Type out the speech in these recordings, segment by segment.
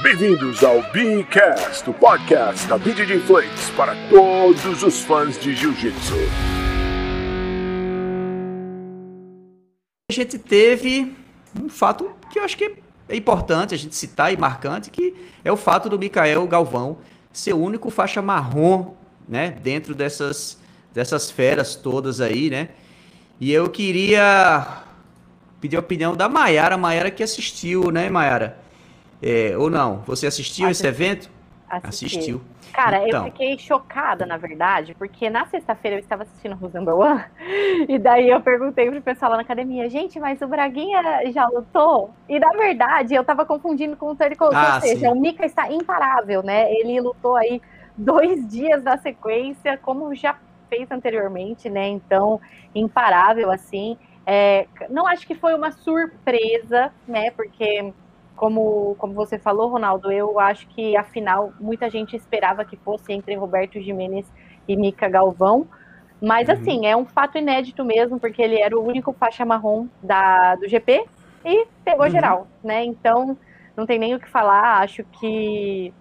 Bem-vindos ao Beancast, o podcast da BJJ Flakes para todos os fãs de Jiu-Jitsu. A gente teve um fato que eu acho que é importante a gente citar e marcante, que é o fato do Mikael Galvão ser o único faixa marrom, né, dentro dessas, dessas feras todas aí, né? E eu queria pedir a opinião da Maiara, Maiara que assistiu, né, Maiara? É, ou não? Você assistiu Assisti. esse evento? Assisti. Assistiu. Cara, então. eu fiquei chocada, na verdade, porque na sexta-feira eu estava assistindo Number One, e daí eu perguntei pro pessoal lá na academia, gente, mas o Braguinha já lutou? E na verdade eu estava confundindo com o Terry Coach, ah, ou seja, sim. o Mika está imparável, né? Ele lutou aí dois dias na sequência, como já fez anteriormente, né? Então, imparável, assim. É, não acho que foi uma surpresa, né? Porque, como, como você falou, Ronaldo, eu acho que afinal muita gente esperava que fosse entre Roberto Jimenez e Mica Galvão. Mas uhum. assim, é um fato inédito mesmo, porque ele era o único faixa marrom da, do GP e pegou uhum. geral, né? Então, não tem nem o que falar. Acho que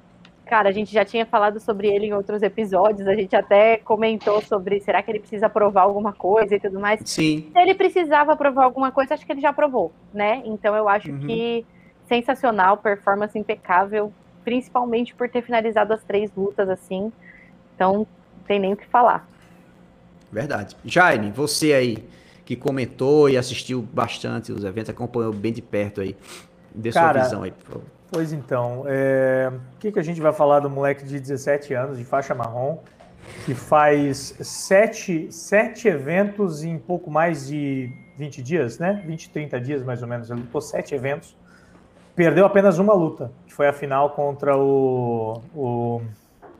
Cara, a gente já tinha falado sobre ele em outros episódios, a gente até comentou sobre será que ele precisa provar alguma coisa e tudo mais. Sim. Se ele precisava provar alguma coisa, acho que ele já provou, né? Então eu acho uhum. que sensacional, performance impecável, principalmente por ter finalizado as três lutas assim. Então, não tem nem o que falar. Verdade. Jaime, você aí que comentou e assistiu bastante os eventos, acompanhou bem de perto aí. Dê sua Cara, visão aí, por favor. Pois então, é... o que, que a gente vai falar do moleque de 17 anos, de faixa marrom, que faz sete, sete eventos em pouco mais de 20 dias, né? 20, 30 dias mais ou menos. Ele lutou sete eventos, perdeu apenas uma luta, que foi a final contra o, o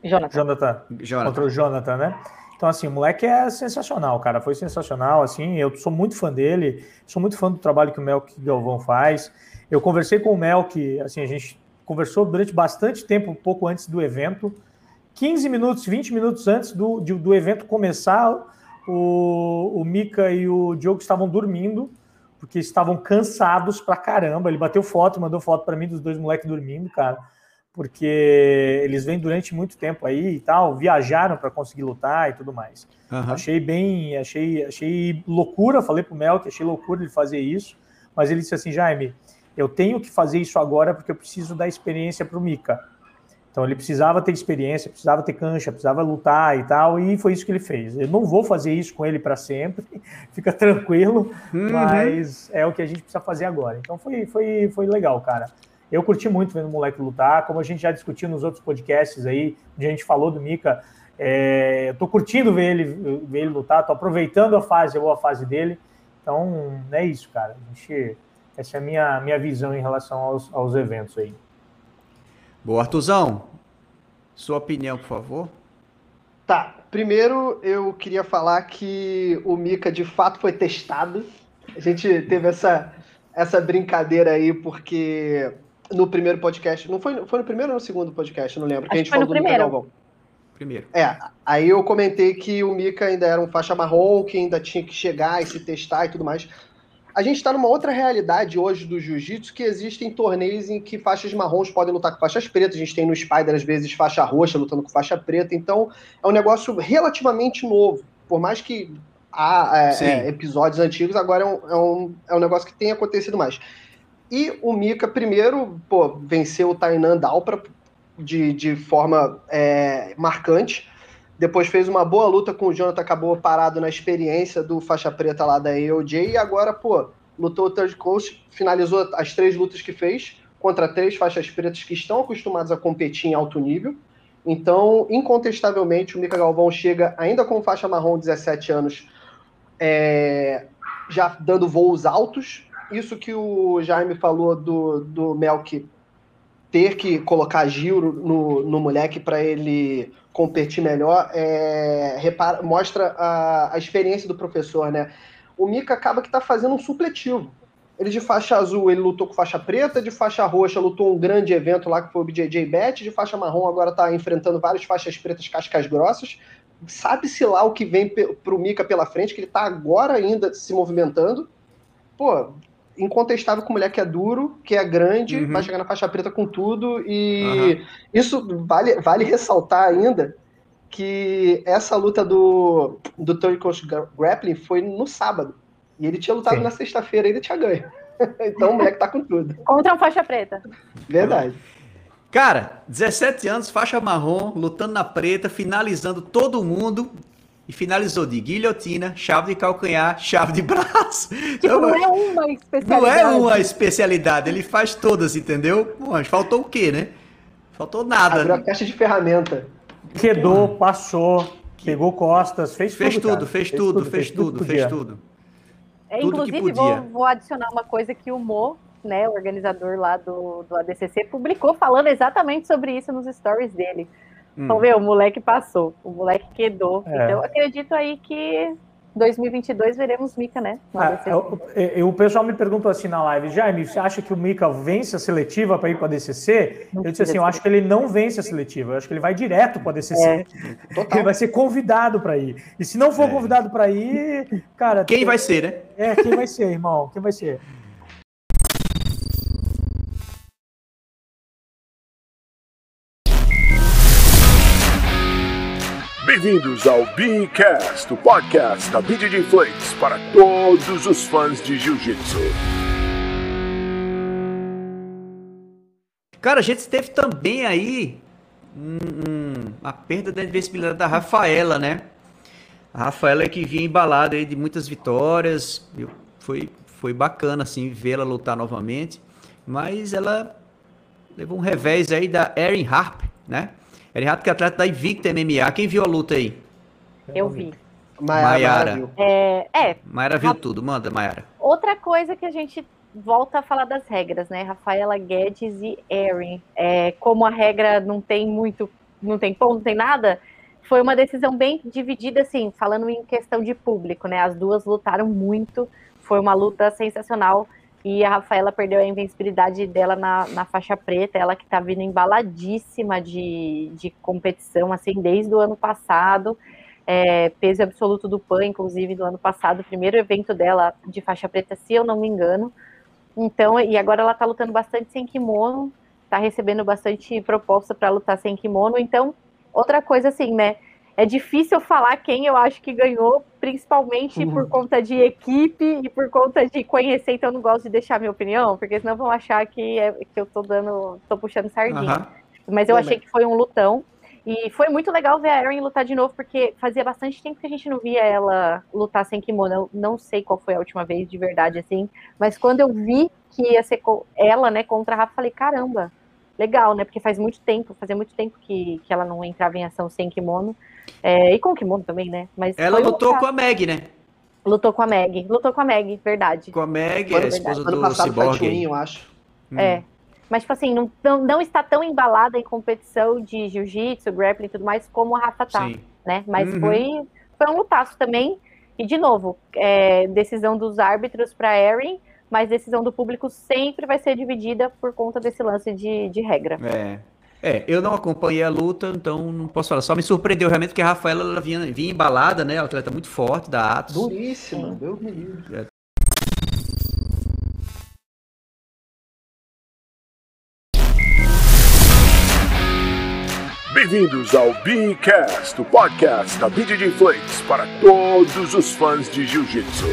Jonathan. Jonathan, Jonathan. Contra o Jonathan, né? Então, assim, o moleque é sensacional, cara. Foi sensacional, assim. Eu sou muito fã dele, sou muito fã do trabalho que o Melk Galvão faz. Eu conversei com o Mel, que assim, a gente conversou durante bastante tempo, um pouco antes do evento. 15 minutos, 20 minutos antes do, do evento começar, o, o Mika e o Diogo estavam dormindo, porque estavam cansados pra caramba. Ele bateu foto, mandou foto para mim dos dois moleques dormindo, cara, porque eles vêm durante muito tempo aí e tal, viajaram para conseguir lutar e tudo mais. Uhum. Achei bem, achei, achei loucura, falei pro Mel que achei loucura ele fazer isso, mas ele disse assim, Jaime, eu tenho que fazer isso agora porque eu preciso dar experiência para o Mika. Então ele precisava ter experiência, precisava ter cancha, precisava lutar e tal, e foi isso que ele fez. Eu não vou fazer isso com ele para sempre, fica tranquilo, uhum. mas é o que a gente precisa fazer agora. Então foi, foi, foi legal, cara. Eu curti muito vendo o moleque lutar, como a gente já discutiu nos outros podcasts aí, onde a gente falou do Mika. É, eu tô curtindo ver ele, ver ele lutar, tô aproveitando a fase, a boa fase dele. Então, é isso, cara. A gente essa é a minha, minha visão em relação aos, aos eventos aí. Boa, Artuzão. Sua opinião, por favor. Tá. Primeiro, eu queria falar que o Mika de fato foi testado. A gente teve essa, essa brincadeira aí, porque no primeiro podcast. Não foi, foi no primeiro ou no segundo podcast? Não lembro. que a gente falou do primeiro. Mika Galvão. Primeiro. É, aí eu comentei que o Mika ainda era um faixa marrom, que ainda tinha que chegar e se testar e tudo mais a gente está numa outra realidade hoje do jiu-jitsu que existem torneios em que faixas marrons podem lutar com faixas pretas. A gente tem no Spider, às vezes, faixa roxa lutando com faixa preta. Então, é um negócio relativamente novo. Por mais que há é, é, episódios antigos, agora é um, é, um, é um negócio que tem acontecido mais. E o Mika, primeiro, pô, venceu o Tainan Dalpra de, de forma é, marcante. Depois fez uma boa luta com o Jonathan, acabou parado na experiência do faixa preta lá da AOJ. E agora, pô, lutou o Third Coast, finalizou as três lutas que fez contra três faixas pretas que estão acostumados a competir em alto nível. Então, incontestavelmente, o Mika Galvão chega ainda com faixa marrom, 17 anos, é, já dando voos altos. Isso que o Jaime falou do, do Melk ter que colocar giro no, no moleque para ele competir melhor, é, repara, mostra a, a experiência do professor, né? O Mika acaba que está fazendo um supletivo. Ele de faixa azul, ele lutou com faixa preta, de faixa roxa lutou um grande evento lá que foi o BJJ Bet, de faixa marrom agora está enfrentando várias faixas pretas cascas grossas. Sabe-se lá o que vem para o Mika pela frente, que ele está agora ainda se movimentando. Pô, incontestável que o moleque é duro, que é grande, uhum. vai chegar na faixa preta com tudo. E uhum. isso vale, vale ressaltar ainda que essa luta do, do Third Coast Grappling foi no sábado. E ele tinha lutado Sim. na sexta-feira e ainda tinha ganho. então o moleque tá com tudo. Contra uma faixa preta. Verdade. Cara, 17 anos, faixa marrom, lutando na preta, finalizando todo mundo. E finalizou de guilhotina, chave de calcanhar, chave de braço. Tipo, então, não é uma especialidade. Não é uma especialidade, ele faz todas, entendeu? Pô, faltou o quê, né? Faltou nada. Abriu né? a caixa de ferramenta. Quedou, passou, pegou costas, fez, fez tudo. tudo fez, fez, tudo, fez, tudo, fez tudo, É, inclusive, vou, vou, adicionar uma coisa que o Mo, né, o organizador lá do, do ADCC, publicou falando exatamente sobre isso nos stories dele. Hum. Então, ver, o moleque passou, o moleque quedou. É. Então, eu acredito aí que 2022 veremos Mika, né? Ah, eu, eu, o pessoal me perguntou assim na live, Jaime, você acha que o Mika vence a seletiva para ir para a DCC? Não eu disse assim, eu acho que ele não vence a seletiva, eu acho que ele vai direto para a DCC. É. Ele vai ser convidado para ir. E se não for é. convidado para ir, cara... Quem tem... vai ser, né? É, quem vai ser, irmão? Quem vai ser? Bem-vindos ao Beancast, o podcast da BJJ Flakes para todos os fãs de Jiu-Jitsu. Cara, a gente teve também aí a perda da invencibilidade da Rafaela, né? A Rafaela que vinha embalada aí de muitas vitórias, foi, foi bacana assim vê-la lutar novamente, mas ela levou um revés aí da Erin Harp, né? Renato, que é atleta da Invicta MMA. Quem viu a luta aí? Eu vi. Maiara. É, é. Maiara viu tudo. Manda, Maiara. Outra coisa que a gente volta a falar das regras, né? Rafaela Guedes e Erin. É, como a regra não tem muito, não tem ponto, não tem nada, foi uma decisão bem dividida, assim, falando em questão de público, né? As duas lutaram muito, foi uma luta sensacional. E a Rafaela perdeu a invencibilidade dela na, na faixa preta, ela que tá vindo embaladíssima de, de competição, assim, desde o ano passado. É, peso absoluto do PAN, inclusive, do ano passado, o primeiro evento dela de faixa preta, se eu não me engano. Então, e agora ela tá lutando bastante sem kimono, tá recebendo bastante proposta para lutar sem kimono. Então, outra coisa assim, né? É difícil falar quem eu acho que ganhou, principalmente uhum. por conta de equipe e por conta de conhecer, então eu não gosto de deixar minha opinião, porque senão vão achar que, é, que eu tô dando, tô puxando sardinha. Uhum. Mas eu achei que foi um lutão. E foi muito legal ver a Erin lutar de novo, porque fazia bastante tempo que a gente não via ela lutar sem kimono. Eu não sei qual foi a última vez de verdade, assim. Mas quando eu vi que ia ser ela, né, contra a Rafa, falei, caramba, legal, né? Porque faz muito tempo, fazia muito tempo que, que ela não entrava em ação sem kimono. É, e com o kimono também, né? Mas ela lutou com a Meg, né? Lutou com a Meg. Lutou com a Meg, verdade. Com a Meg, a esposa do Cyborg. eu acho. Hum. É. Mas, tipo assim, não, não, não, está tão embalada em competição de jiu-jitsu, grappling e tudo mais, como a Rafa tá, Sim. né? Mas uhum. foi, foi um lutaço também. E, de novo, é, decisão dos árbitros para Erin, mas decisão do público sempre vai ser dividida por conta desse lance de, de regra. É. É, eu não acompanhei a luta, então não posso falar. Só me surpreendeu realmente que a Rafaela ela vinha, vinha embalada, né? Atleta muito forte da Atos. Duríssima, meu menino. É. Bem-vindos ao Beancast, o podcast da BJJ Flakes para todos os fãs de Jiu-Jitsu.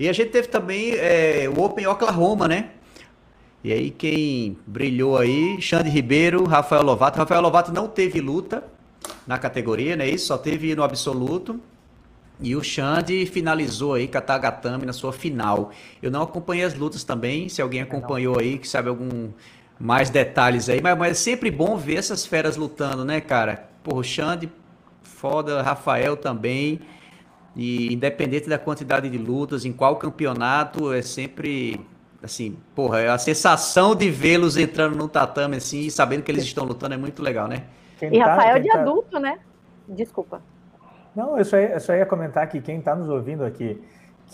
E a gente teve também é, o Open Oklahoma, né? E aí quem brilhou aí, Xande Ribeiro, Rafael Lovato. Rafael Lovato não teve luta na categoria, né? Isso só teve no absoluto. E o Xande finalizou aí Katagatame na sua final. Eu não acompanhei as lutas também, se alguém acompanhou aí, que sabe algum mais detalhes aí, mas, mas é sempre bom ver essas feras lutando, né, cara? Porra, o Xande, foda, Rafael também. E independente da quantidade de lutas, em qual campeonato, é sempre assim, porra, a sensação de vê-los entrando no tatame assim e sabendo que eles estão lutando é muito legal, né? Quem e tá, Rafael de tá... adulto, né? Desculpa. Não, eu só, ia, eu só ia comentar que quem está nos ouvindo aqui,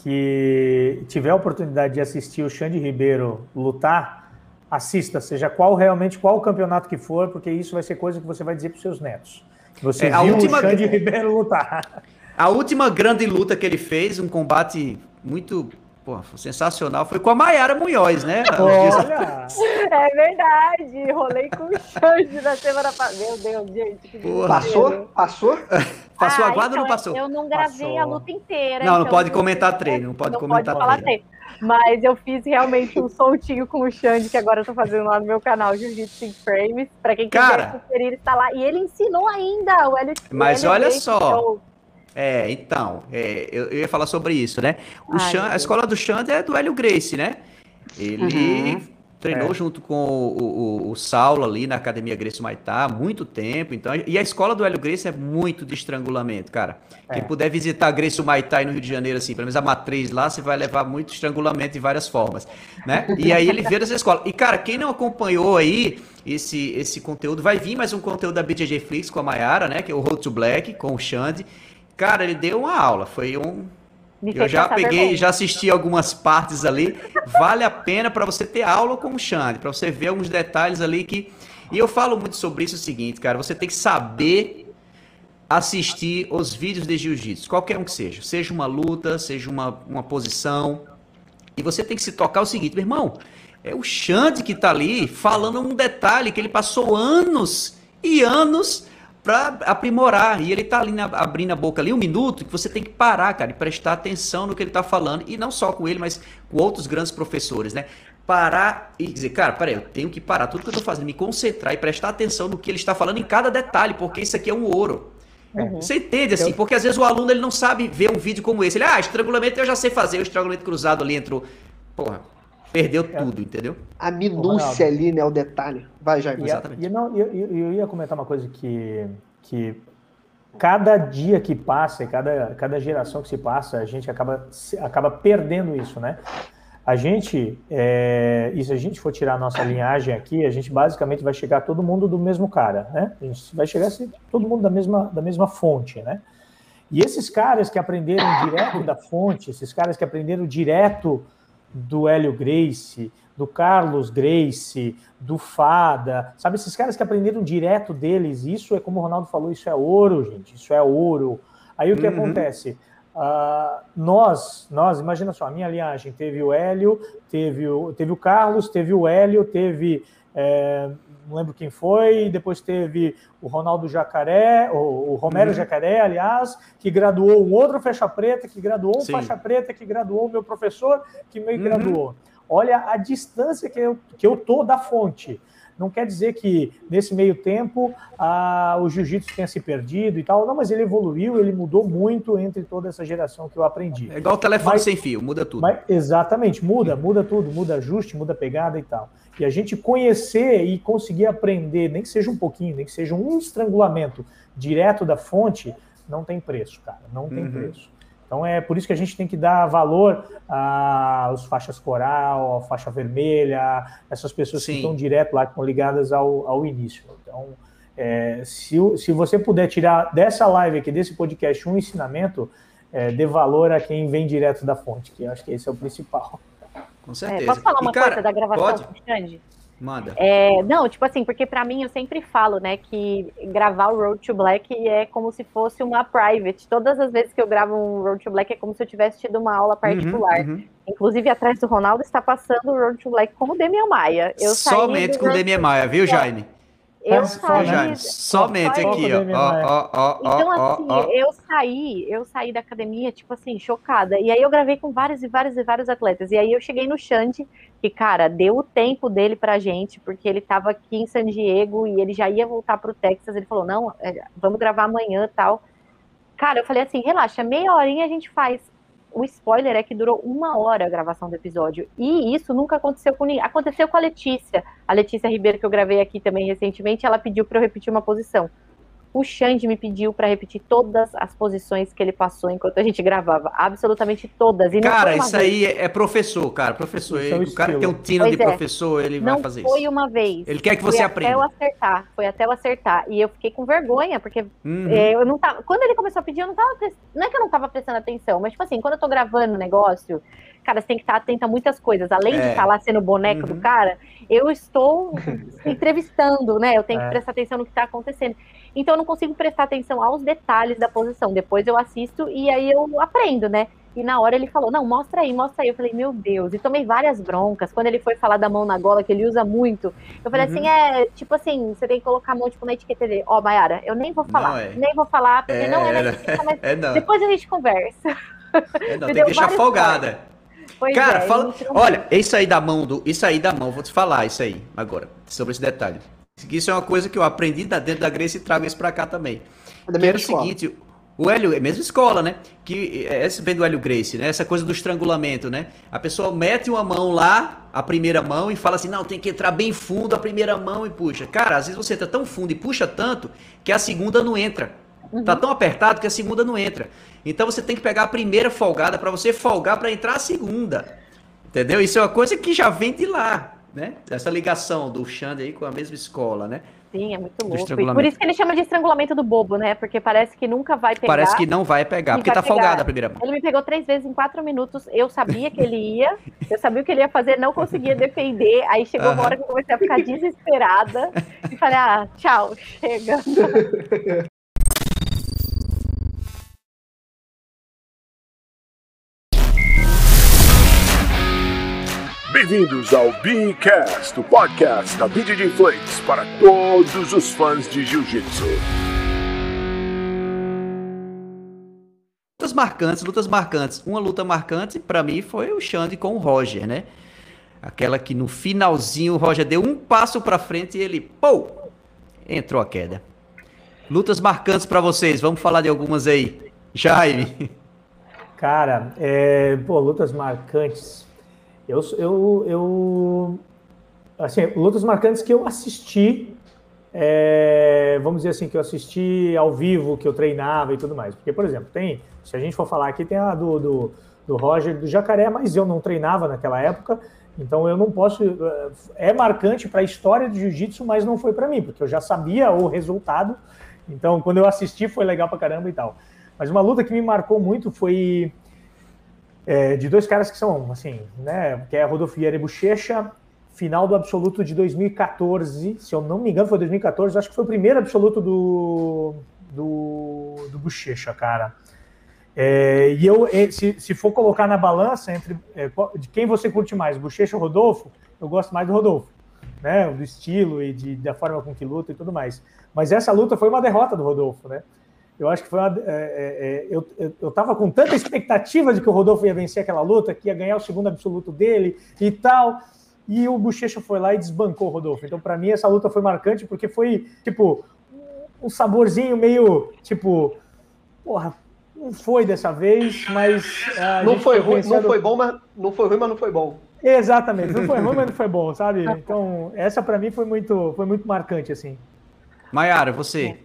que tiver a oportunidade de assistir o Xande Ribeiro lutar, assista, seja qual realmente qual campeonato que for, porque isso vai ser coisa que você vai dizer para os seus netos. Você é, viu última... o Xande Ribeiro lutar. A última grande luta que ele fez, um combate muito Pô, sensacional. Foi com a Maiara Munhoz, né? Olha! É verdade. Rolei com o Xande na semana passada. Meu Deus, gente. Passou? Passou? Passou ah, a guarda então, ou não passou? Eu não gravei passou. a luta inteira. Não, então não pode comentar treino. Não pode não comentar pode treino. Mas eu fiz realmente um soltinho com o Xande, que agora eu tô fazendo lá no meu canal Jiu-Jitsu in Frames. Pra quem quiser Cara, conferir, está lá. E ele ensinou ainda o L Mas olha só. Show. É, então, é, eu, eu, ia falar sobre isso, né? O Ai, a escola do Xande é do Hélio Grace, né? Ele uhum. treinou é. junto com o, o, o, Saulo ali na Academia Grace Maitá há muito tempo. Então, e a escola do Hélio Grace é muito de estrangulamento, cara. É. Quem puder visitar a Grace Maitá no Rio de Janeiro, assim, pelo menos a matriz lá, você vai levar muito estrangulamento de várias formas, né? E aí ele veio dessa escola. E, cara, quem não acompanhou aí esse, esse conteúdo, vai vir mais um conteúdo da BJJ Flix com a Mayara, né? Que é o Road to Black, com o Xande. Cara, ele deu uma aula, foi um. Me eu já peguei, já assisti algumas partes ali. Vale a pena para você ter aula com o Xande, para você ver alguns detalhes ali que. E eu falo muito sobre isso o seguinte, cara, você tem que saber assistir os vídeos de jiu-jitsu, qualquer um que seja, seja uma luta, seja uma, uma posição, e você tem que se tocar o seguinte, meu irmão, é o Xande que tá ali falando um detalhe que ele passou anos e anos para aprimorar. E ele tá ali na, abrindo a boca ali um minuto que você tem que parar, cara, e prestar atenção no que ele tá falando. E não só com ele, mas com outros grandes professores, né? Parar e dizer, cara, peraí, eu tenho que parar tudo que eu tô fazendo, me concentrar e prestar atenção no que ele está falando em cada detalhe, porque isso aqui é um ouro. Uhum. Você entende assim? Porque às vezes o aluno ele não sabe ver um vídeo como esse. Ele, ah, estrangulamento eu já sei fazer, o estrangulamento cruzado ali entrou. Porra, perdeu é. tudo, entendeu? A minúcia ali, né? O detalhe. Vai, Jair. Exatamente. E, não, eu, eu, ia comentar uma coisa que, que cada dia que passa, cada, cada geração que se passa, a gente acaba, acaba perdendo isso, né? A gente, é, e se a gente for tirar a nossa linhagem aqui, a gente basicamente vai chegar todo mundo do mesmo cara, né? A gente vai chegar assim, todo mundo da mesma, da mesma fonte, né? E esses caras que aprenderam direto da fonte, esses caras que aprenderam direto do Hélio Grace, do Carlos Grace, do Fada, sabe? Esses caras que aprenderam direto deles, isso é como o Ronaldo falou, isso é ouro, gente, isso é ouro. Aí o que uhum. acontece? Uh, nós, nós, imagina só, a minha linhagem teve o Hélio, teve o, teve o Carlos, teve o Hélio, teve é, não lembro quem foi, depois teve o Ronaldo Jacaré, o, o Romero uhum. Jacaré, aliás, que graduou um outro faixa preta, que graduou um Sim. faixa preta, que graduou o meu professor, que me uhum. graduou. Olha a distância que eu, que eu tô da fonte. Não quer dizer que nesse meio tempo o jiu-jitsu tenha se perdido e tal. Não, mas ele evoluiu, ele mudou muito entre toda essa geração que eu aprendi. É igual o telefone mas, sem fio, muda tudo. Mas, exatamente, muda, muda tudo, muda ajuste, muda pegada e tal. E a gente conhecer e conseguir aprender, nem que seja um pouquinho, nem que seja um estrangulamento direto da fonte, não tem preço, cara. Não tem uhum. preço. Então é por isso que a gente tem que dar valor às faixas coral, à faixa vermelha, essas pessoas Sim. que estão direto lá, que estão ligadas ao, ao início. Então, é, se, se você puder tirar dessa live aqui, desse podcast, um ensinamento, é, dê valor a quem vem direto da fonte, que eu acho que esse é o principal. Com certeza. É, posso falar uma e, cara, coisa da gravação, pode? Xande? Manda. É, não, tipo assim, porque para mim eu sempre falo, né, que gravar o Road to Black é como se fosse uma private. Todas as vezes que eu gravo um Road to Black é como se eu tivesse tido uma aula uhum, particular. Uhum, uhum. Inclusive, atrás do Ronaldo está passando o Road to Black com o Demian Maia. Eu Somente com o Demian Maia, viu, Jaime? Eu saí. Somente aqui, ó. ó, ó, ó então, assim, ó, eu saí, eu saí da academia, tipo assim, chocada. E aí eu gravei com vários e vários e vários atletas. E aí eu cheguei no Xande, que, cara, deu o tempo dele pra gente, porque ele tava aqui em San Diego e ele já ia voltar pro Texas. Ele falou: não, é, vamos gravar amanhã tal. Cara, eu falei assim: relaxa, meia horinha a gente faz o spoiler é que durou uma hora a gravação do episódio. E isso nunca aconteceu com ninguém. Aconteceu com a Letícia. A Letícia Ribeiro, que eu gravei aqui também recentemente, ela pediu para eu repetir uma posição o Xande me pediu para repetir todas as posições que ele passou enquanto a gente gravava. Absolutamente todas. E cara, isso vez. aí é professor, cara. Professor, ele, é o cara que tem um tino pois de é. professor, ele não vai fazer isso. Não foi uma vez. Ele quer que você foi aprenda. Até eu acertar. Foi até eu acertar. E eu fiquei com vergonha, porque uhum. é, eu não tava. Quando ele começou a pedir, eu não tava. Não é que eu não tava prestando atenção, mas, tipo assim, quando eu tô gravando o negócio, cara, você tem que estar atento a muitas coisas. Além é. de estar lá sendo boneco uhum. do cara, eu estou entrevistando, né? Eu tenho que é. prestar atenção no que está acontecendo. Então eu não consigo prestar atenção aos detalhes da posição. Depois eu assisto e aí eu aprendo, né? E na hora ele falou: Não, mostra aí, mostra aí. Eu falei: Meu Deus. E tomei várias broncas. Quando ele foi falar da mão na gola, que ele usa muito, eu falei assim: uhum. assim: É, tipo assim, você tem que colocar a mão tipo, na etiqueta dele. Ó, oh, Mayara, eu nem vou falar. É. Nem vou falar, porque é, não é na etiqueta, mas é, depois a gente conversa. É, não, tem que deixar folgada. Pois Cara, é, fala. Olha, isso aí da mão do. Isso aí da mão, vou te falar isso aí agora, sobre esse detalhe. Isso é uma coisa que eu aprendi da dentro da Grace e trago isso pra cá também. É que era o seguinte, o Hélio, é mesma escola, né? Que essa vem do Hélio Grace, né? Essa coisa do estrangulamento, né? A pessoa mete uma mão lá, a primeira mão, e fala assim: não, tem que entrar bem fundo a primeira mão e puxa. Cara, às vezes você entra tão fundo e puxa tanto que a segunda não entra. Uhum. Tá tão apertado que a segunda não entra. Então você tem que pegar a primeira folgada para você folgar para entrar a segunda. Entendeu? Isso é uma coisa que já vem de lá, né? Essa ligação do Xande aí com a mesma escola, né? Sim, é muito louco. E por isso que ele chama de estrangulamento do bobo, né? Porque parece que nunca vai pegar. Parece que não vai pegar, porque tá pegar. folgada a primeira mão. Ele me pegou três vezes em quatro minutos. Eu sabia que ele ia, eu sabia o que ele ia fazer, não conseguia defender. Aí chegou uma hora que eu comecei a ficar desesperada e falei: ah, tchau, chega. Bem-vindos ao Beancast, o podcast da BJJ Flakes para todos os fãs de Jiu-Jitsu. Lutas marcantes, lutas marcantes. Uma luta marcante para mim foi o Xande com o Roger, né? Aquela que no finalzinho o Roger deu um passo para frente e ele, pô, entrou a queda. Lutas marcantes para vocês, vamos falar de algumas aí. Jaime. Cara, é, pô, lutas marcantes. Eu, eu, eu assim, lutas marcantes que eu assisti, é, vamos dizer assim, que eu assisti ao vivo, que eu treinava e tudo mais. Porque, por exemplo, tem, se a gente for falar aqui, tem a do, do, do Roger do Jacaré, mas eu não treinava naquela época, então eu não posso. É marcante para a história do jiu-jitsu, mas não foi para mim, porque eu já sabia o resultado. Então, quando eu assisti, foi legal para caramba e tal. Mas uma luta que me marcou muito foi é, de dois caras que são, assim, né, que é Rodolfo Vieira e Bochecha, final do absoluto de 2014, se eu não me engano foi 2014, acho que foi o primeiro absoluto do, do, do Bochecha, cara. É, e eu, se, se for colocar na balança entre é, de quem você curte mais, Bochecha ou Rodolfo, eu gosto mais do Rodolfo, né, do estilo e de, da forma com que luta e tudo mais. Mas essa luta foi uma derrota do Rodolfo, né? Eu acho que foi uma, é, é, é eu eu estava com tanta expectativa de que o Rodolfo ia vencer aquela luta, que ia ganhar o segundo absoluto dele e tal. E o Bochecha foi lá e desbancou o Rodolfo. Então, para mim, essa luta foi marcante porque foi, tipo, um saborzinho meio, tipo, porra, não foi dessa vez, mas. não foi ruim, pensando... não foi bom, mas não foi ruim, mas não foi bom. Exatamente, não foi ruim, mas não foi bom, sabe? Então, essa para mim foi muito, foi muito marcante, assim. Maiara, você.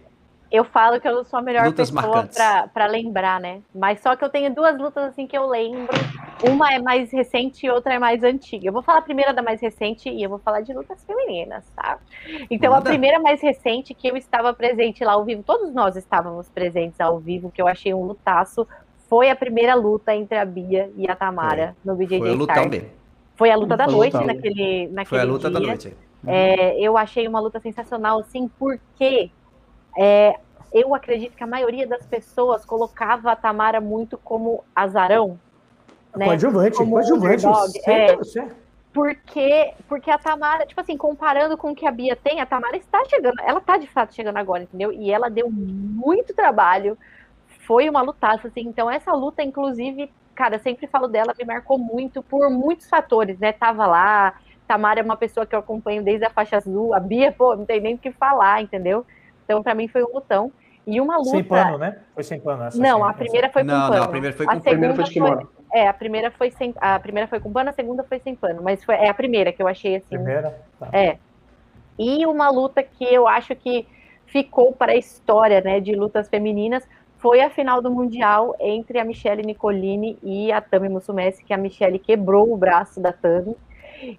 Eu falo que eu sou a melhor lutas pessoa para lembrar, né? Mas só que eu tenho duas lutas assim que eu lembro. Uma é mais recente e outra é mais antiga. Eu vou falar a primeira da mais recente e eu vou falar de lutas femininas, tá? Então, Manda. a primeira mais recente que eu estava presente lá ao vivo, todos nós estávamos presentes ao vivo, que eu achei um lutaço, foi a primeira luta entre a Bia e a Tamara foi. no BJJ Foi a luta mesmo. Foi a luta da foi noite naquele, naquele Foi a luta dia. da noite. É, eu achei uma luta sensacional, assim, porque é, eu acredito que a maioria das pessoas colocava a Tamara muito como azarão. Né? Coadjuvante, como coadjuvante. É, porque, porque a Tamara, tipo assim, comparando com o que a Bia tem, a Tamara está chegando, ela está de fato chegando agora, entendeu? E ela deu muito trabalho, foi uma lutaça, assim, então essa luta, inclusive, cara, sempre falo dela, me marcou muito por muitos fatores, né? Tava lá, Tamara é uma pessoa que eu acompanho desde a faixa azul, a Bia, pô, não tem nem o que falar, entendeu? Então, para mim, foi um lutão. E uma luta. Sem pano, né? Foi sem pano. Essa não, a primeira foi com não, pano. Não, a primeira foi com a pano. Primeira foi de kimono. É, a primeira foi sem. A primeira foi com pano, a segunda foi sem pano. Mas foi, é a primeira que eu achei assim. Primeira? Tá. É. E uma luta que eu acho que ficou para a história, né, de lutas femininas, foi a final do Mundial entre a Michelle Nicolini e a Tami Musumeci, que a Michelle quebrou o braço da Tami.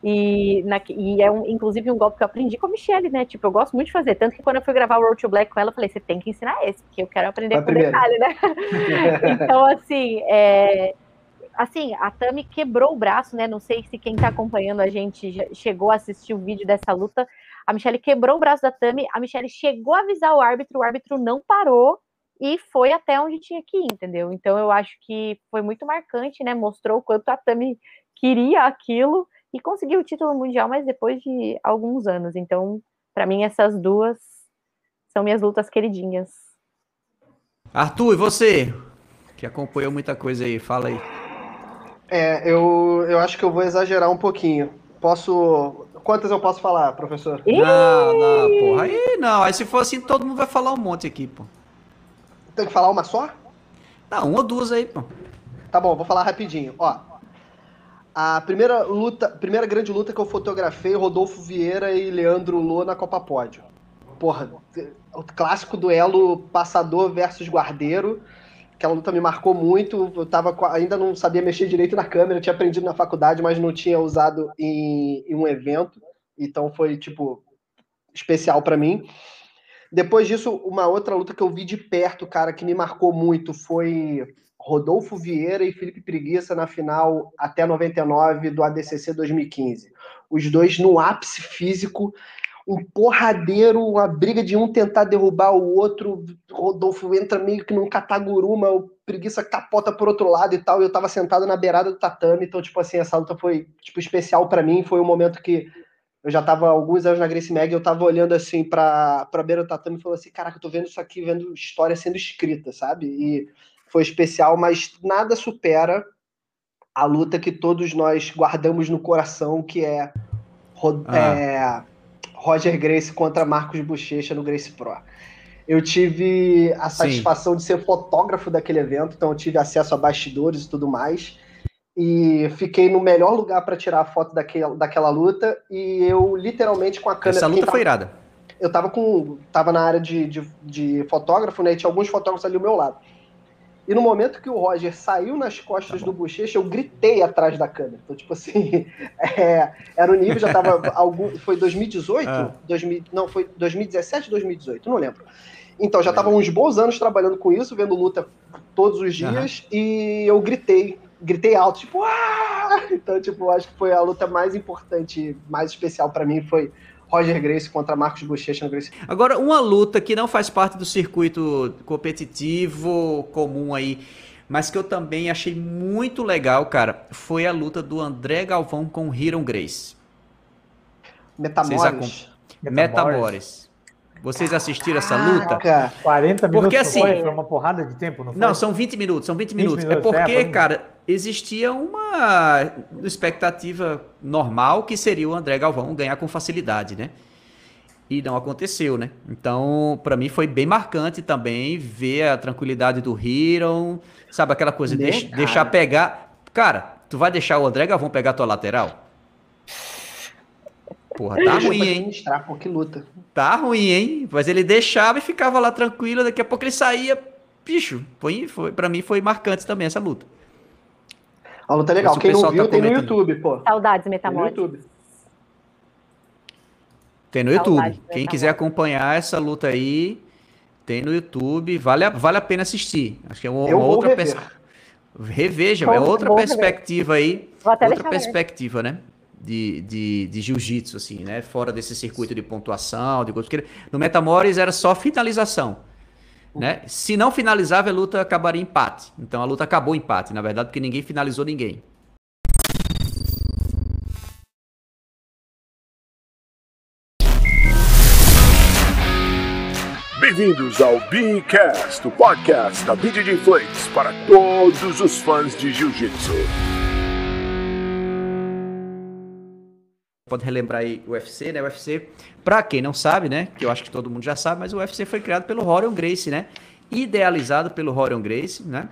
E, na, e é um, inclusive um golpe que eu aprendi com a Michelle, né? Tipo, eu gosto muito de fazer. Tanto que quando eu fui gravar o Road to Black com ela, eu falei, você tem que ensinar esse, porque eu quero aprender com detalhe, né? então, assim, é, assim, a Tami quebrou o braço, né? Não sei se quem tá acompanhando a gente chegou a assistir o vídeo dessa luta. A Michelle quebrou o braço da Tami, a Michelle chegou a avisar o árbitro, o árbitro não parou e foi até onde tinha que ir, entendeu? Então eu acho que foi muito marcante, né? Mostrou o quanto a Tami queria aquilo e conseguiu o título mundial, mas depois de alguns anos. Então, para mim, essas duas são minhas lutas queridinhas. Arthur, e você? Que acompanhou muita coisa aí, fala aí. É, eu, eu acho que eu vou exagerar um pouquinho. Posso. Quantas eu posso falar, professor? Não, não, porra. Aí não. Aí se for assim, todo mundo vai falar um monte aqui, pô. Tem que falar uma só? Não, uma ou duas aí, pô. Tá bom, vou falar rapidinho. Ó, a primeira luta, primeira grande luta que eu fotografei, Rodolfo Vieira e Leandro Lô na Copa Pódio. Porra, o clássico duelo passador versus guardeiro. Aquela luta me marcou muito. Eu tava, ainda não sabia mexer direito na câmera, tinha aprendido na faculdade, mas não tinha usado em, em um evento. Então foi, tipo, especial para mim. Depois disso, uma outra luta que eu vi de perto, cara, que me marcou muito foi Rodolfo Vieira e Felipe Preguiça na final até 99 do ADCC 2015. Os dois no ápice físico, um porradeiro, uma briga de um tentar derrubar o outro. Rodolfo entra meio que num cataguruma, o Preguiça capota por outro lado e tal. E eu tava sentado na beirada do tatame, então, tipo assim, essa luta foi tipo, especial para mim. Foi um momento que eu já tava alguns anos na Grace Mag, eu tava olhando assim pra, pra beira do tatame e falando assim: caraca, eu tô vendo isso aqui, vendo história sendo escrita, sabe? E foi especial, mas nada supera a luta que todos nós guardamos no coração, que é, ah. é Roger Grace contra Marcos Bochecha no Grace Pro. Eu tive a satisfação Sim. de ser fotógrafo daquele evento, então eu tive acesso a bastidores e tudo mais. E fiquei no melhor lugar para tirar a foto daquela, daquela luta. E eu literalmente com a câmera. Essa luta tava, foi irada. Eu tava com. tava na área de, de, de fotógrafo, né? E tinha alguns fotógrafos ali ao meu lado. E no momento que o Roger saiu nas costas tá do Bochecha, eu gritei atrás da câmera. Então, tipo assim, é, era o nível, já tava. algum, foi 2018? Ah. 2000, não, foi 2017 2018, não lembro. Então, já tava uns bons anos trabalhando com isso, vendo luta todos os dias, uhum. e eu gritei, gritei alto, tipo, ah! Então, tipo, acho que foi a luta mais importante, mais especial para mim, foi Roger Grace contra Marcos Bochecha no Grace. Agora, uma luta que não faz parte do circuito competitivo comum aí, mas que eu também achei muito legal, cara, foi a luta do André Galvão com o Hiron Grace. Metamores. Metamores. Vocês assistiram essa luta? 40 minutos porque, assim, foi uma porrada de tempo, não foi? Não, são 20 minutos, são 20, 20 minutos. minutos. É porque, é, cara, existia uma expectativa normal que seria o André Galvão ganhar com facilidade, né? E não aconteceu, né? Então, para mim foi bem marcante também ver a tranquilidade do Hiron, sabe aquela coisa, de, né, deixar pegar. Cara, tu vai deixar o André Galvão pegar tua lateral? Porra, tá ruim, hein? Pô, que luta. Tá ruim, hein? Mas ele deixava e ficava lá tranquilo, daqui a pouco ele saía. Bicho, foi, foi, pra mim foi marcante também essa luta. A luta é legal. Quem não viu, tá tem no YouTube, pô. Saudades, Metamorfose. Tem no YouTube. Tem no YouTube. Quem quiser acompanhar essa luta aí, tem no YouTube. Vale a, vale a pena assistir. Acho que é uma, uma outra perspectiva. Reveja, é outra perspectiva aí. Outra perspectiva, né? de, de, de jiu-jitsu, assim, né? Fora desse circuito de pontuação, de Porque no Metamores era só finalização. Né? Se não finalizava, a luta acabaria em empate. Então a luta acabou em empate, na verdade, porque ninguém finalizou ninguém. Bem-vindos ao Beacast, o podcast da BJJ Flakes para todos os fãs de Jiu-Jitsu. Pode relembrar aí o UFC, né? O UFC, para quem não sabe, né? Que eu acho que todo mundo já sabe, mas o UFC foi criado pelo Rorion Gracie, né? Idealizado pelo Rorion Gracie, né?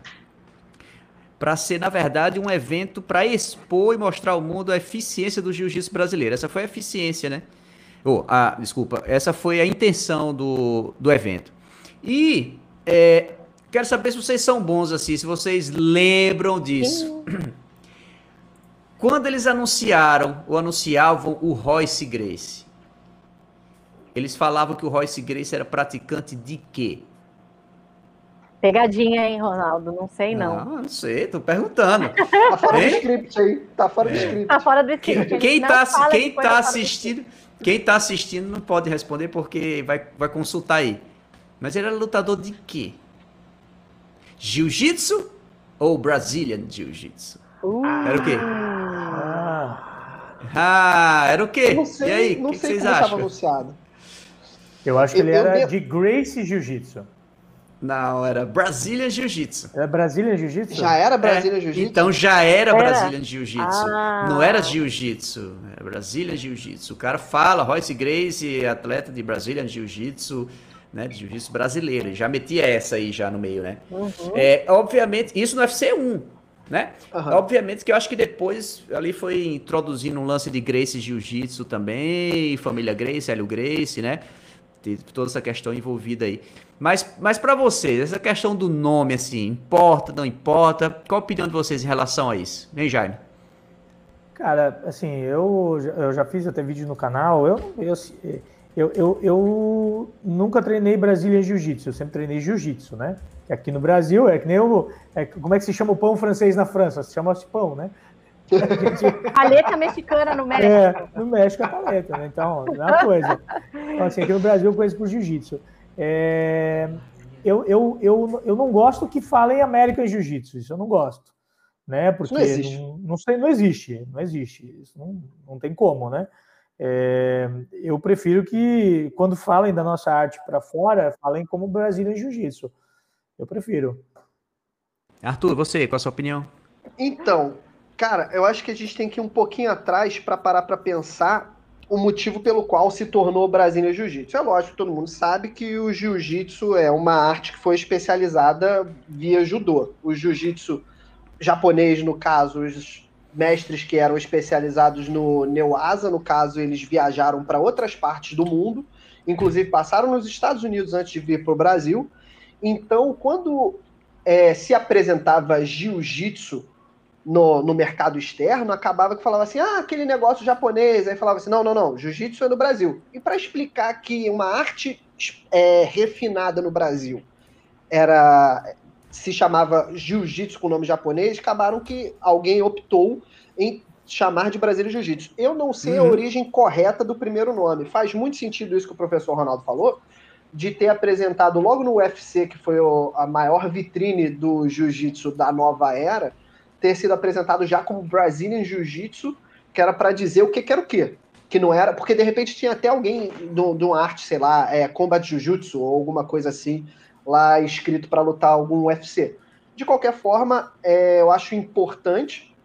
Para ser, na verdade, um evento para expor e mostrar ao mundo a eficiência do jiu-jitsu brasileiro. Essa foi a eficiência, né? Oh, ah, desculpa, essa foi a intenção do, do evento. E é, quero saber se vocês são bons assim, se vocês lembram disso. Quando eles anunciaram ou anunciavam o Royce Grace, eles falavam que o Royce Grace era praticante de quê? Pegadinha, hein, Ronaldo? Não sei, não. Não, não sei, tô perguntando. Tá fora do Hein? script aí. Tá fora do É. script. Tá fora do Quem, script. quem tá, quem tá fora do assistindo, quem tá assistindo não pode responder porque vai, vai consultar aí. Mas ele era lutador de quê? Jiu-jitsu ou Brazilian Jiu-Jitsu? Uh, Era o quê? Ah, Ah, era o quê? Não sei, e aí, o não que, que sei vocês como estava anunciado. eu acho que ele eu era de Grace Jiu-Jitsu. Não, era Brazilian Jiu-Jitsu. Era Brasília Jiu-Jitsu? Já era Brasília É, Jiu-Jitsu? Então já era, Era? Brazilian Jiu-Jitsu. Ah. Não era Jiu-Jitsu, era Brazilian Jiu-Jitsu. O cara fala, Royce Grace, atleta de Brazilian Jiu-Jitsu, né, de Jiu-Jitsu brasileiro. Ele já metia essa aí já no meio, né? Uhum. É, obviamente, isso no UFC 1, né? Aham. Obviamente que eu acho que depois ali foi introduzindo um lance de Grace Jiu-Jitsu também, família Grace, Hélio Grace, né? Teve toda essa questão envolvida aí. Mas, mas para vocês, essa questão do nome, assim, importa, não importa? Qual a opinião de vocês em relação a isso? Hein, Jaime? Cara, assim, eu, eu já fiz até vídeo no canal, eu, eu, eu, eu, eu nunca treinei Brasília Jiu-Jitsu, eu sempre treinei Jiu-Jitsu, né? Aqui no Brasil é que nem o. É, como é que se chama o pão francês na França? Se chama pão, né? Paleta mexicana no México. É, no México é paleta, né? Então, é uma coisa. Então, assim, aqui no Brasil eu conheço por jiu-jitsu. É, eu, eu, eu, eu não gosto que falem American Jiu-Jitsu, isso eu não gosto. Né? Porque não existe. Não, não, sei, não existe, não existe. Isso não, não tem como, né? É, eu prefiro que, quando falem da nossa arte para fora, falem como Brasília Jiu-Jitsu. Eu prefiro. Arthur, você, qual a sua opinião? Então, cara, eu acho que a gente tem que ir um pouquinho atrás para parar para pensar o motivo pelo qual se tornou Brasília Jiu-Jitsu. É lógico, todo mundo sabe que o Jiu-Jitsu é uma arte que foi especializada via judô. O Jiu-Jitsu japonês, no caso, os mestres que eram especializados no Neuasa, no caso, eles viajaram para outras partes do mundo, inclusive passaram nos Estados Unidos antes de vir para o Brasil. Então, quando é, se apresentava jiu-jitsu no, no mercado externo, acabava que falava assim, ah, aquele negócio japonês, aí falava assim, não, não, não, jiu-jitsu é no Brasil. E para explicar que uma arte é, refinada no Brasil era se chamava jiu-jitsu com nome japonês, acabaram que alguém optou em chamar de Brasília Jiu-Jitsu. Eu não sei a Uhum. origem correta do primeiro nome. Faz muito sentido isso que o professor Ronaldo falou, de ter apresentado logo no UFC, que foi o- a maior vitrine do jiu-jitsu da nova era, ter sido apresentado já como Brazilian Jiu-Jitsu, que era para dizer o que, que era o quê. Que não era, porque de repente tinha até alguém de uma arte, sei lá, é, Combat Jiu-Jitsu ou alguma coisa assim, lá escrito para lutar algum UFC. De qualquer forma, é, eu acho importante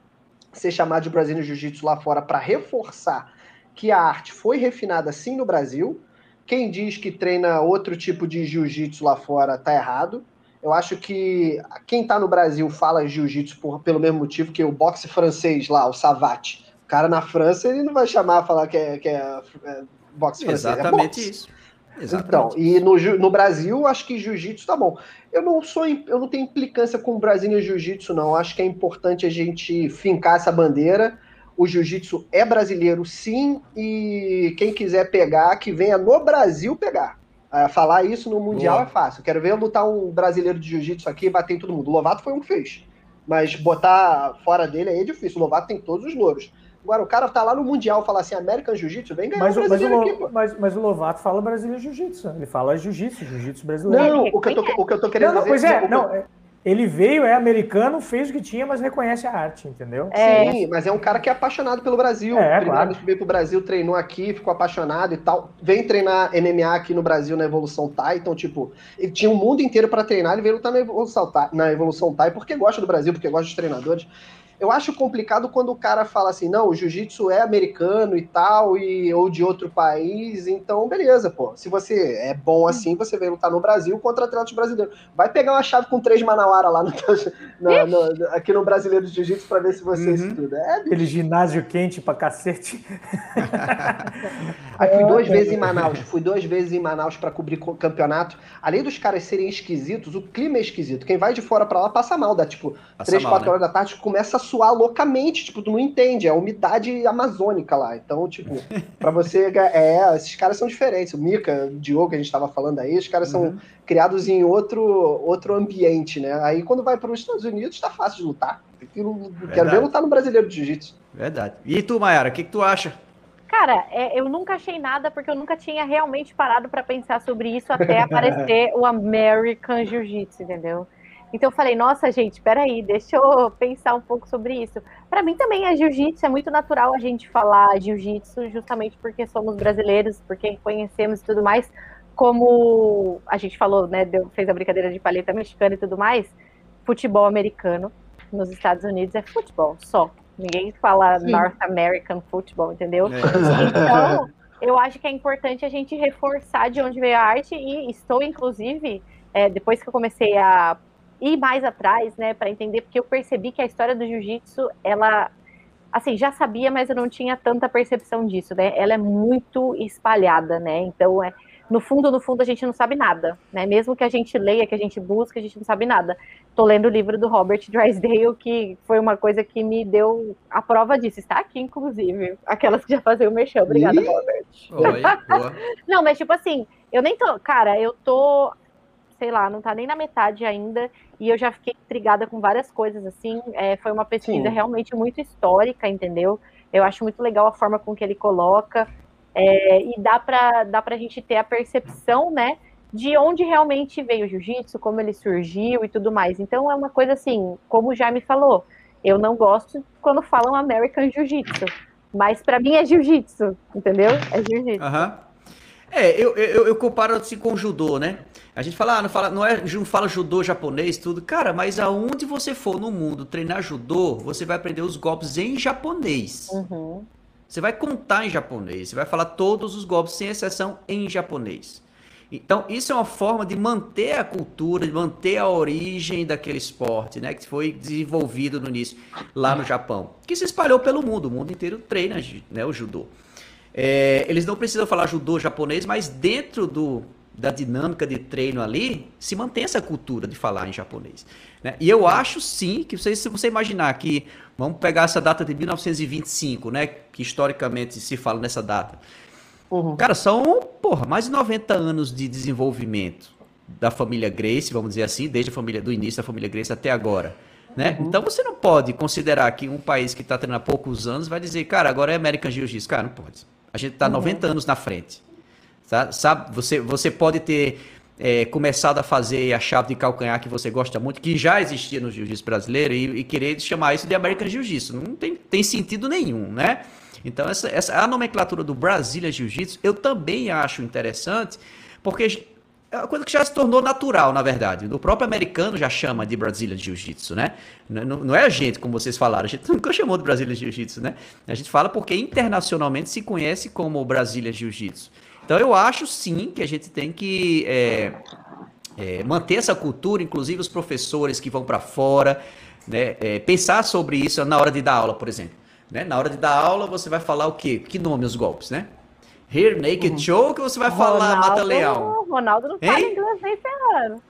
ser chamado de Brazilian Jiu-Jitsu lá fora para reforçar que a arte foi refinada sim no Brasil. Quem diz que treina outro tipo de jiu-jitsu lá fora tá errado. Eu acho que quem tá no Brasil fala jiu-jitsu pelo mesmo motivo que o boxe francês lá, o Savate. O cara na França, ele não vai chamar falar que é, que é, é boxe francês. é Exatamente boxe. isso. Então, Exatamente. e no, no Brasil, acho que jiu-jitsu tá bom. Eu não sou, eu não tenho implicância com o Brasília Jiu-Jitsu, não. Acho que é importante a gente fincar essa bandeira. O jiu-jitsu é brasileiro, sim, e quem quiser pegar, que venha no Brasil pegar. Ah, falar isso no Mundial Boa. é fácil. Quero ver lutar um brasileiro de jiu-jitsu aqui e bater em todo mundo. O Lovato foi um que fez. Mas botar fora dele aí é difícil. O Lovato tem todos os louros. Agora, o cara tá lá no Mundial falar assim, American Jiu-Jitsu, vem ganhar Mas, o o- mas, o, brasileiro aqui, mas, mas o Lovato fala Brasília Jiu-Jitsu. Ele fala Jiu-Jitsu, Jiu-Jitsu brasileiro. Não, o que, eu tô, o que eu tô querendo Não, não, dizer... pois é, o que- não, é- ele veio, é americano, fez o que tinha, mas reconhece a arte, entendeu? É. Sim, mas é um cara que é apaixonado pelo Brasil. É, claro. que veio pro Brasil, treinou aqui, ficou apaixonado e tal. Vem treinar MMA aqui no Brasil na Evolução Thai. Então, tipo, ele tinha um mundo inteiro para treinar, ele veio lutar na Evolução, Thai, na Evolução Thai porque gosta do Brasil, porque gosta dos treinadores. Eu acho complicado quando o cara fala assim, não, o jiu-jitsu é americano e tal, e, ou de outro país, então beleza, pô. Se você é bom assim, você veio lutar no Brasil contra atletas brasileiros. Vai pegar uma chave com três manauara lá no, na- no- aqui no Brasileiro de Jiu-Jitsu pra ver se você Uhum. estuda. É, bicho. Aquele ginásio quente pra cacete. Aí fui duas vezes em Manaus. Fui duas vezes em Manaus pra cobrir co- campeonato. Além dos caras serem esquisitos, o clima é esquisito. Quem vai de fora pra lá passa mal. Dá tipo Passa três, mal, quatro né? horas da tarde começa a suar loucamente, tipo, tu não entende, é umidade amazônica lá. Então, tipo, para você. É, esses caras são diferentes. O Mika, o Diogo, que a gente estava falando aí, os caras uhum. são criados em outro, outro ambiente, né? Aí quando vai para os Estados Unidos, tá fácil de lutar. Eu quero ver lutar no brasileiro de jiu-jitsu. Verdade. E tu, Mayara, o que, que tu acha? Cara, é, eu nunca achei nada porque eu nunca tinha realmente parado para pensar sobre isso até aparecer o American Jiu-Jitsu, entendeu? Então eu falei, nossa, gente, peraí, deixa eu pensar um pouco sobre isso. Para mim também é jiu-jitsu, é muito natural a gente falar jiu-jitsu, justamente porque somos brasileiros, porque conhecemos e tudo mais. Como a gente falou, né, deu, fez a brincadeira de paleta mexicana e tudo mais, futebol americano nos Estados Unidos é futebol só. Ninguém fala Sim. North American Football, entendeu? É. Então, eu acho que é importante a gente reforçar de onde veio a arte e estou, inclusive, é, depois que eu comecei a ir mais atrás, né, para entender, porque eu percebi que a história do jiu-jitsu, ela, assim, já sabia, mas eu não tinha tanta percepção disso, né? Ela é muito espalhada, né? Então, é, no fundo, no fundo, a gente não sabe nada, né? Mesmo que a gente leia, que a gente busque, a gente não sabe nada. Tô lendo o livro do Robert Drysdale, que foi uma coisa que me deu a prova disso. Está aqui, inclusive. Aquelas que já faziam o mexão. Obrigada, Robert. Oi, não, mas tipo assim, eu nem tô. Cara, eu tô. Sei lá, não tá nem na metade ainda. E eu já fiquei intrigada com várias coisas, assim. É, foi uma pesquisa Sim. realmente muito histórica, entendeu? Eu acho muito legal a forma com que ele coloca. É, e dá para dá a gente ter a percepção, né, de onde realmente veio o jiu-jitsu, como ele surgiu e tudo mais. Então é uma coisa assim, como já me falou, eu não gosto quando falam American Jiu-Jitsu, mas para mim é jiu-jitsu, entendeu? É jiu-jitsu. Uhum. É, eu, eu, eu, comparo assim com o judô, né? A gente fala, ah, não fala, não é, não fala judô japonês, tudo. Cara, mas aonde você for no mundo treinar judô, você vai aprender os golpes em japonês. Uhum. Você vai contar em japonês, você vai falar todos os golpes, sem exceção, em japonês. Então, isso é uma forma de manter a cultura, de manter a origem daquele esporte, né? Que foi desenvolvido no início lá no Japão. Que se espalhou pelo mundo, o mundo inteiro treina né, o judô. É, eles não precisam falar judô japonês, mas dentro do, da dinâmica de treino ali, se mantém essa cultura de falar em japonês. Né? E eu acho sim que você, se você imaginar que Vamos pegar essa data de 1925, né? Que historicamente se fala nessa data. Uhum. Cara, são, porra, mais de 90 anos de desenvolvimento da família Grace, vamos dizer assim, desde a família do início da família Grace até agora. Né? Uhum. Então você não pode considerar que um país que está treinando há poucos anos vai dizer, cara, agora é American Jiu-Jitsu. Cara, não pode. A gente está uhum. 90 anos na frente. Tá? Sabe? Você, você pode ter é, começado a fazer a chave de calcanhar que você gosta muito, que já existia no jiu-jitsu brasileiro, e, e, querer chamar isso de American Jiu-Jitsu. Não tem, tem sentido nenhum, né? Então, essa, essa, a nomenclatura do Brasília Jiu-Jitsu eu também acho interessante, porque é uma coisa que já se tornou natural, na verdade. O próprio americano já chama de Brasília Jiu-Jitsu, né? Não, não, é a gente, como vocês falaram, a gente nunca chamou de Brasília Jiu-Jitsu, né? A gente fala porque internacionalmente se conhece como Brasília Jiu-Jitsu. Então eu acho sim que a gente tem que é, é, manter essa cultura, inclusive os professores que vão para fora, né, é, pensar sobre isso na hora de dar aula, por exemplo. Né? Na hora de dar aula, você vai falar o quê? Que nome os golpes, né? Here, naked uhum. choke, ou você vai falar mata leão? Ronaldo não fala hein? inglês nem ferrando.